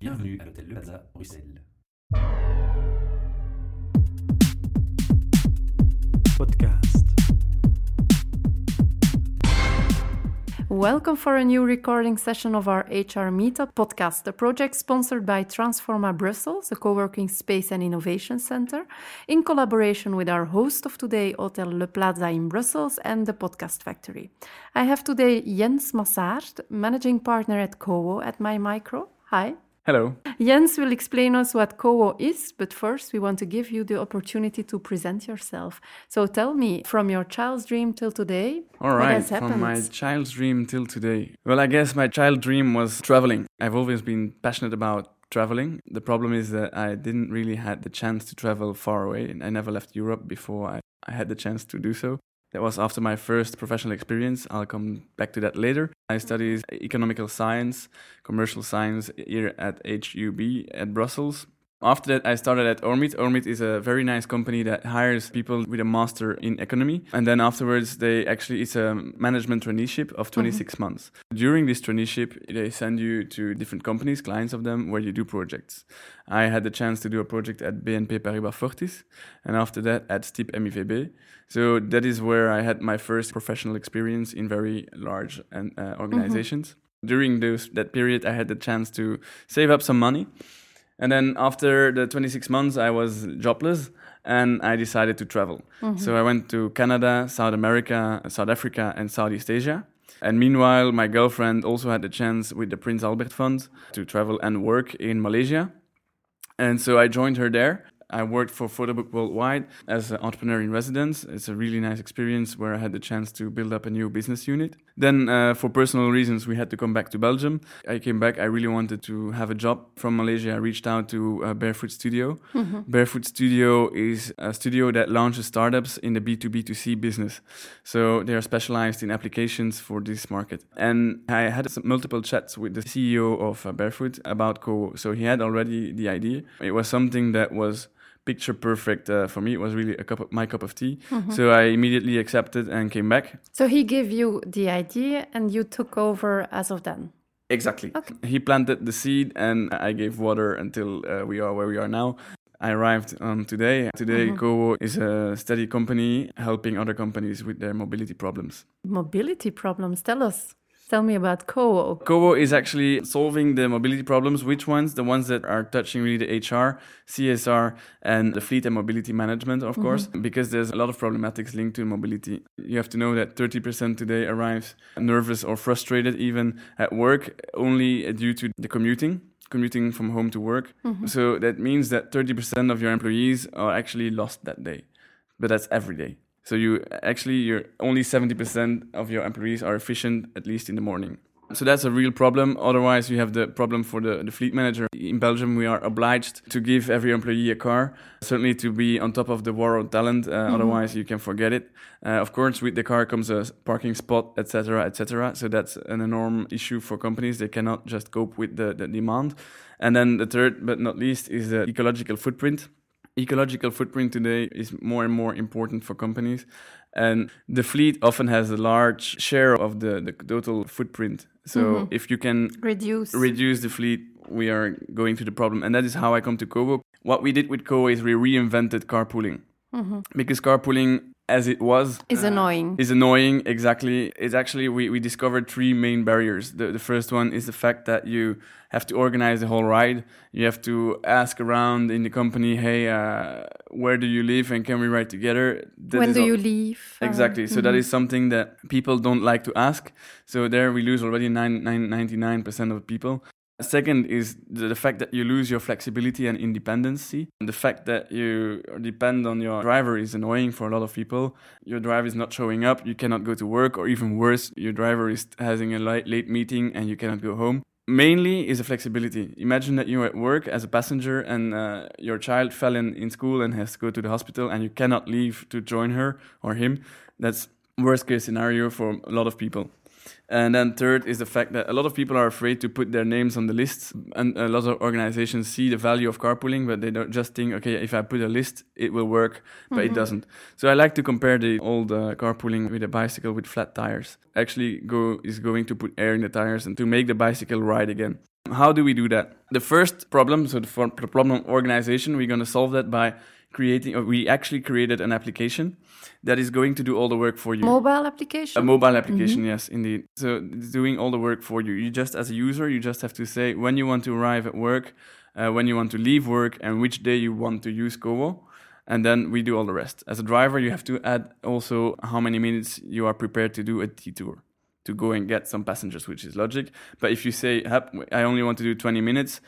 Bienvenue à l'hôtel Le Plaza, Bruxelles. Podcast. Welcome for a new recording session of our HR Meetup podcast, a project sponsored by Transforma Brussels, a co working space and innovation center, in collaboration with our host of today, Hotel Le Plaza in Brussels, and the Podcast Factory. I have today Jens Massaert, managing partner at Kowo at My Micro. Hi. Hello. Jens will explain us what Kowo is, but first we want to give you the opportunity to present yourself. So tell me, from your child's dream till today, All what has happened? from my child's dream till today. Well, I guess my child dream was traveling. I've always been passionate about traveling. The problem is that I didn't really had the chance to travel far away. I never left Europe before I, I had the chance to do so. That was after my first professional experience. I'll come back to that later. I studied economical science, commercial science here at HUB at Brussels. After that, I started at Ormit. Ormit is a very nice company that hires people with a master in economy. And then afterwards, they actually, it's a management traineeship of 26 months. During this traineeship, they send you to different companies, clients of them, where you do projects. I had the chance to do a project at BNP Paribas Fortis, and after that at STIB MIVB. So that is where I had my first professional experience in very large and, uh, organizations. During those, that period, I had the chance to save up some money. And then after the 26 months, I was jobless and I decided to travel. Mm-hmm. So I went to Canada, South America, South Africa, and Southeast Asia. And meanwhile, my girlfriend also had the chance with the Prince Albert Fund to travel and work in Malaysia. And so I joined her there. I worked for Photobook Worldwide as an entrepreneur in residence. It's a really nice experience where I had the chance to build up a new business unit. Then, uh, for personal reasons, we had to come back to Belgium. I came back. I really wanted to have a job from Malaysia. I reached out to uh, Barefoot Studio. Barefoot Studio is a studio that launches startups in the B2B2C business. So they are specialized in applications for this market. And I had some multiple chats with the CEO of uh, Barefoot about Kowo. So he had already the idea. It was something that was picture perfect uh, for me. It was really a cup of, my cup of tea. So I immediately accepted and came back. So he gave you the idea and you took over as of then. Exactly. Okay. He planted the seed and I gave water until uh, we are where we are now. I arrived on today. Today, Kowo is a steady company helping other companies with their mobility problems. Mobility problems, tell us. Tell me about Kowo. Kowo is actually solving the mobility problems. Which ones? The ones that are touching really the HR, CSR, and the fleet and mobility management, of course, mm-hmm. because there's a lot of problematics linked to mobility. You have to know that 30% today arrives nervous or frustrated even at work only due to the commuting. Commuting from home to work. Mm-hmm. So that means that 30% of your employees are actually lost that day. But that's every day. So you actually you're only 70% of your employees are efficient at least in the morning. So that's a real problem. Otherwise, you have the problem for the, the fleet manager. In Belgium, we are obliged to give every employee a car, certainly to be on top of the war on talent. Uh, Otherwise, you can forget it. Uh, of course, with the car comes a parking spot, etc., etc. So that's an enormous issue for companies. They cannot just cope with the, the demand. And then the third, but not least, is the ecological footprint ecological footprint today is more and more important for companies. And the fleet often has a large share of the, the total footprint. So mm-hmm. if you can Reduce. reduce the fleet we are going to the problem. And that is how i come to Kowo what we did with Kowo is we reinvented carpooling. Mm-hmm. Because carpooling as it was is annoying. is annoying exactly it's actually we, we discovered three main barriers the, the first one is the fact that you have to organize the whole ride you have to ask around in the company hey uh, where do you live and can we ride together That when do al- you leave? Exactly. So that is something that people don't like to ask. So there we lose already nine, nine, 99% of people. Second is the, fact that you lose your flexibility and independency. And the fact that you depend on your driver is annoying for a lot of people. Your driver is not showing up, you cannot go to work, or even worse, your driver is having a late, late meeting and you cannot go home. Mainly is the flexibility. Imagine that you're at work as a passenger and uh, your child fell in, in school and has to go to the hospital and you cannot leave to join her or him. That's worst case scenario for a lot of people. And then third is the fact that a lot of people are afraid to put their names on the lists, and a lot of organizations see the value of carpooling, but they don't just think, okay, if I put a list, it will work, but it doesn't. So I like to compare the old uh, carpooling with a bicycle with flat tires. Actually, Kowo is going to put air in the tires and to make the bicycle ride again. How do we do that? The first problem, so the problem organization, we're going to solve that by creating, we actually created an application that is going to do all the work for you. Mobile application? A mobile application, mm-hmm. yes, indeed. So it's doing all the work for you. You just, as a user, you just have to say when you want to arrive at work, uh, when you want to leave work, and which day you want to use Kowo. And then we do all the rest. As a driver, you have to add also how many minutes you are prepared to do a detour to go and get some passengers, which is logic. But if you say, I only want to do 20 minutes,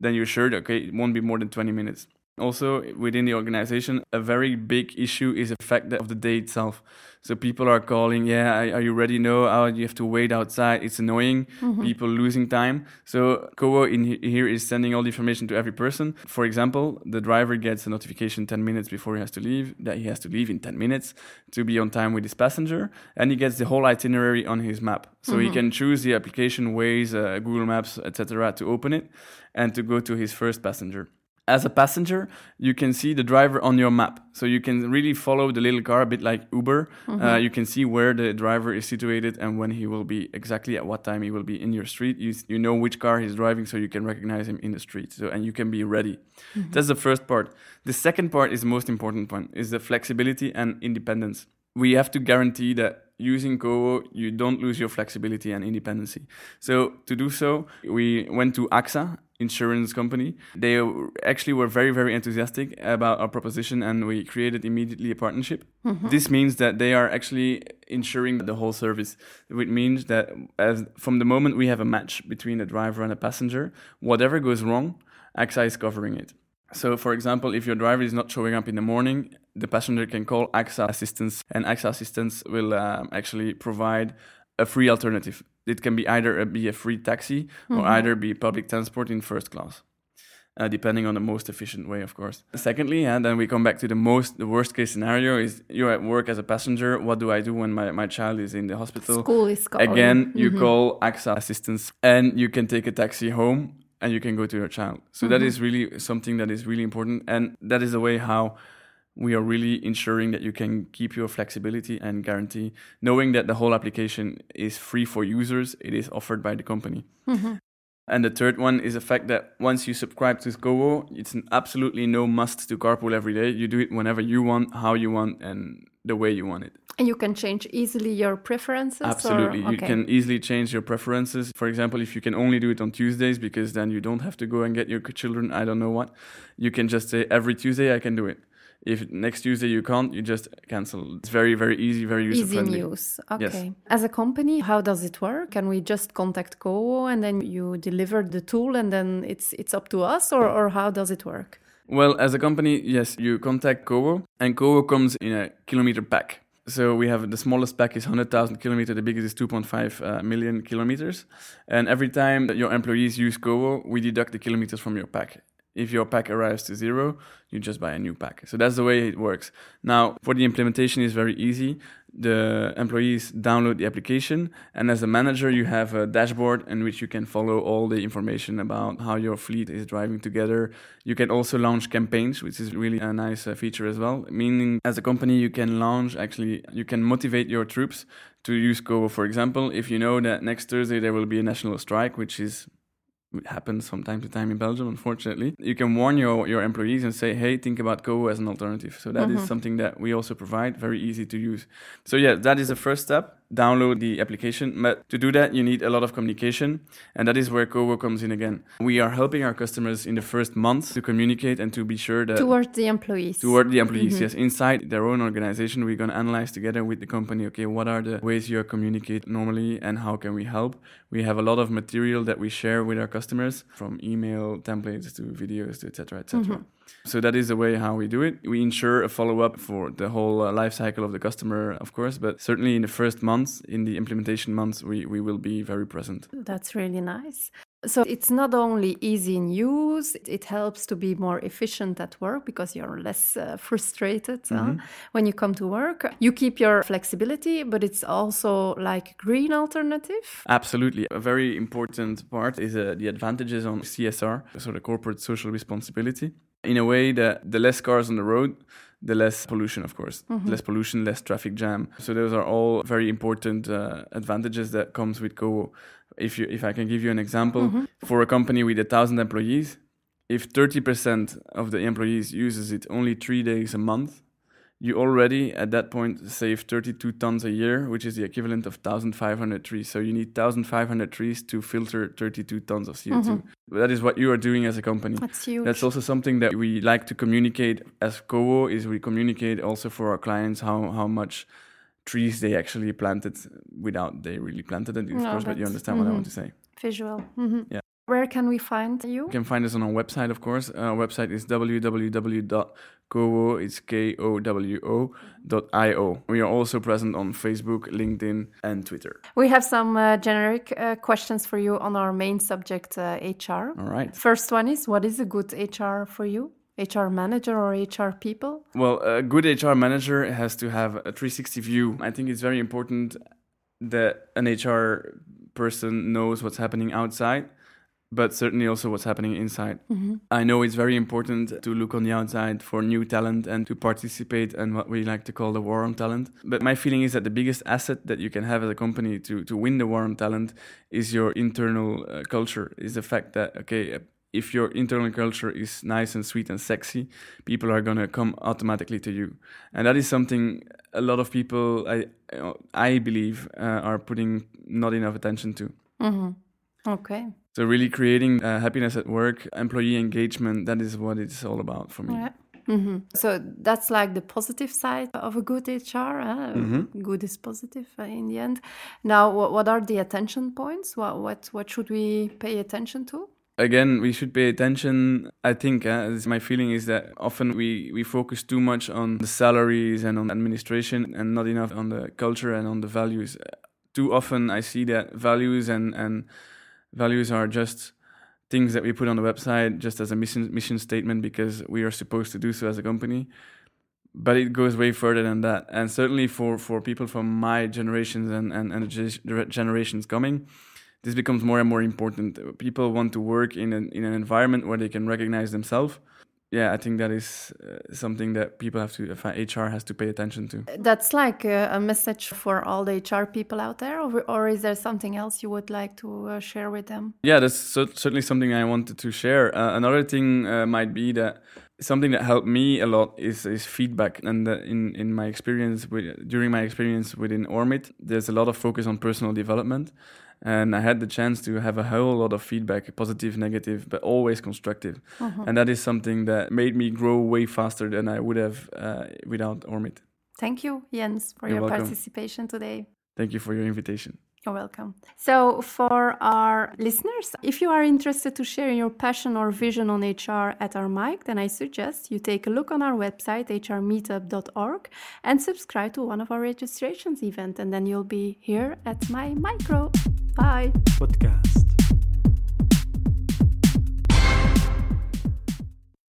then you're sure, okay, it won't be more than 20 minutes. Also, within the organization, a very big issue is the fact that of the day itself. So people are calling, yeah, are you ready? No, oh, you have to wait outside. It's annoying. Mm-hmm. People losing time. So Kowo in here is sending all the information to every person. For example, the driver gets a notification 10 minutes before he has to leave that he has to leave in 10 minutes to be on time with his passenger, and he gets the whole itinerary on his map. So mm-hmm. he can choose the application, Waze, uh, Google Maps, etc., to open it and to go to his first passenger as a passenger, you can see the driver on your map. So you can really follow the little car a bit like Uber. Mm-hmm. Uh, you can see where the driver is situated and when he will be exactly at what time he will be in your street. You, you know which car he's driving, so you can recognize him in the street. So and you can be ready. Mm-hmm. That's the first part. The second part is the most important one: is the flexibility and independence. We have to guarantee that using Kowo, you don't lose your flexibility and independency. So to do so, we went to AXA insurance company. They actually were very, very enthusiastic about our proposition and we created immediately a partnership. Mm-hmm. This means that they are actually insuring the whole service, which means that as from the moment we have a match between a driver and a passenger, whatever goes wrong, AXA is covering it. So, for example, if your driver is not showing up in the morning, the passenger can call AXA Assistance, and AXA Assistance will um, actually provide a free alternative. It can be either a, be a free taxi mm-hmm. or either be public transport in first class. Uh, depending on the most efficient way, of course. Secondly, and then we come back to the most, the worst case scenario is you're at work as a passenger. What do I do when my, my child is in the hospital? School is calling. Again, you mm-hmm. call AXA assistance and you can take a taxi home and you can go to your child. So mm-hmm. that is really something that is really important. And that is the way how we are really ensuring that you can keep your flexibility and guarantee, knowing that the whole application is free for users, it is offered by the company. Mm-hmm. And the third one is the fact that once you subscribe to Kowo, it's an absolutely no must to carpool every day. You do it whenever you want, how you want, and the way you want it. And you can change easily your preferences? Absolutely. Or? You can easily change your preferences. For example, if you can only do it on Tuesdays because then you don't have to go and get your children, I don't know what, you can just say every Tuesday I can do it. If next Tuesday you can't, you just cancel. It's very, very easy, very user easy friendly. Easy use. Okay. Yes. As a company, how does it work? Can we just contact Kowo and then you deliver the tool and then it's it's up to us, or or how does it work? Well, as a company, yes, you contact Kowo, and Kowo comes in a kilometer pack. So we have the smallest pack is 100,000 kilometers, the biggest is 2.5 uh, million kilometers. And every time that your employees use Kowo, we deduct the kilometers from your pack. If your pack arrives to zero, you just buy a new pack. So that's the way it works. Now, for the implementation is very easy. The employees download the application, and as a manager, you have a dashboard in which you can follow all the information about how your fleet is driving together. You can also launch campaigns, which is really a nice uh, feature as well. Meaning, as a company, you can launch actually, you can motivate your troops to use Kowo. For example, if you know that next Thursday there will be a national strike, which is it happens from time to time in Belgium, unfortunately. You can warn your, your employees and say, hey, think about Kowo as an alternative. So that mm-hmm. is something that we also provide, very easy to use. So yeah, that is the first step download the application. But to do that, you need a lot of communication. And that is where Kowo comes in again. We are helping our customers in the first month to communicate and to be sure that. Towards the employees. Toward the employees, mm-hmm. yes. Inside their own organization, we're going to analyze together with the company, okay, what are the ways you communicate normally and how can we help? We have a lot of material that we share with our customers from email templates to videos to etc. etc. Mm-hmm. So that is the way how we do it. We ensure a follow up for the whole uh, life cycle of the customer, of course, but certainly in the first months, in the implementation months, we, we will be very present. That's really nice. So it's not only easy in use, it helps to be more efficient at work because you're less uh, frustrated mm-hmm. uh, when you come to work. You keep your flexibility, but it's also like green alternative. Absolutely. A very important part is uh, the advantages on CSR, so the corporate social responsibility. In a way that the less cars on the road, the less pollution, of course. Mm-hmm. Less pollution, less traffic jam. So those are all very important uh, advantages that comes with Kowo. If you, if I can give you an example, Mm-hmm. for a company with a thousand employees, if 30% of the employees uses it only three days a month, you already at that point save 32 tons a year, which is the equivalent of 1,500 trees. So you need 1,500 trees to filter 32 tons of CO2. That is what you are doing as a company. Mm-hmm. That's huge. That's also something that we like to communicate as Kowo is we communicate also for our clients how, how much trees they actually planted without they really planted it, of No, course, but you understand what I want to say. visual. Mhm. Yeah. Where can we find you? You can find us on our website, of course. Our website is www.kowo, it's K-O-W-O dot I-O. We are also present on Facebook, LinkedIn, and Twitter. We have some uh, generic uh, questions for you on our main subject, uh, HR. All right. First one is what is a good HR for you? HR manager or HR people? Well, a good HR manager has to have a 360 view. I think it's very important that an HR person knows what's happening outside, but certainly also what's happening inside. I know it's very important to look on the outside for new talent and to participate in what we like to call the war on talent. But my feeling is that the biggest asset that you can have as a company to, to win the war on talent is your internal uh, culture, is the fact that, okay, if your internal culture is nice and sweet and sexy, people are gonna come automatically to you, and that is something a lot of people, I, I believe, uh, are putting not enough attention to. hmm Okay. So really creating uh, happiness at work, employee engagement, that is what it's all about for me. Yeah. hmm So that's like the positive side of a good HR. Huh? Mm-hmm. Good is positive uh, in the end. Now, what, what are the attention points? What, what what should we pay attention to? Again, we should pay attention. I think uh, this- my feeling is that often we, we focus too much on the salaries and on administration and not enough on the culture and on the values. Too often I see that values and, and values are just things that we put on the website just as a mission mission statement because we are supposed to do so as a company. But it goes way further than that. And certainly for, for people from my generations and, and, and generations coming, this becomes more and more important. People want to work in an, in an environment where they can recognize themselves. Yeah, I think that is uh, something that people have to, HR has to pay attention to. That's like a, a message for all the HR people out there, or, or is there something else you would like to uh, share with them? Yeah, that's cer- certainly something I wanted to share. Uh, another thing uh, might be that something that helped me a lot is, is feedback. And that in, in my experience, with, during my experience within Ormit, there's a lot of focus on personal development. And I had the chance to have a whole lot of feedback, positive, negative, but always constructive. And that is something that made me grow way faster than I would have uh, without Ormit. Thank you, Jens, for You're your welcome. participation today. Thank you for your invitation. You're welcome. So, for our listeners, if you are interested to share your passion or vision on HR at our mic, then I suggest you take a look on our website, hrmeetup.org, and subscribe to one of our registrations event, and then you'll be here at my micro. Bye. Podcast.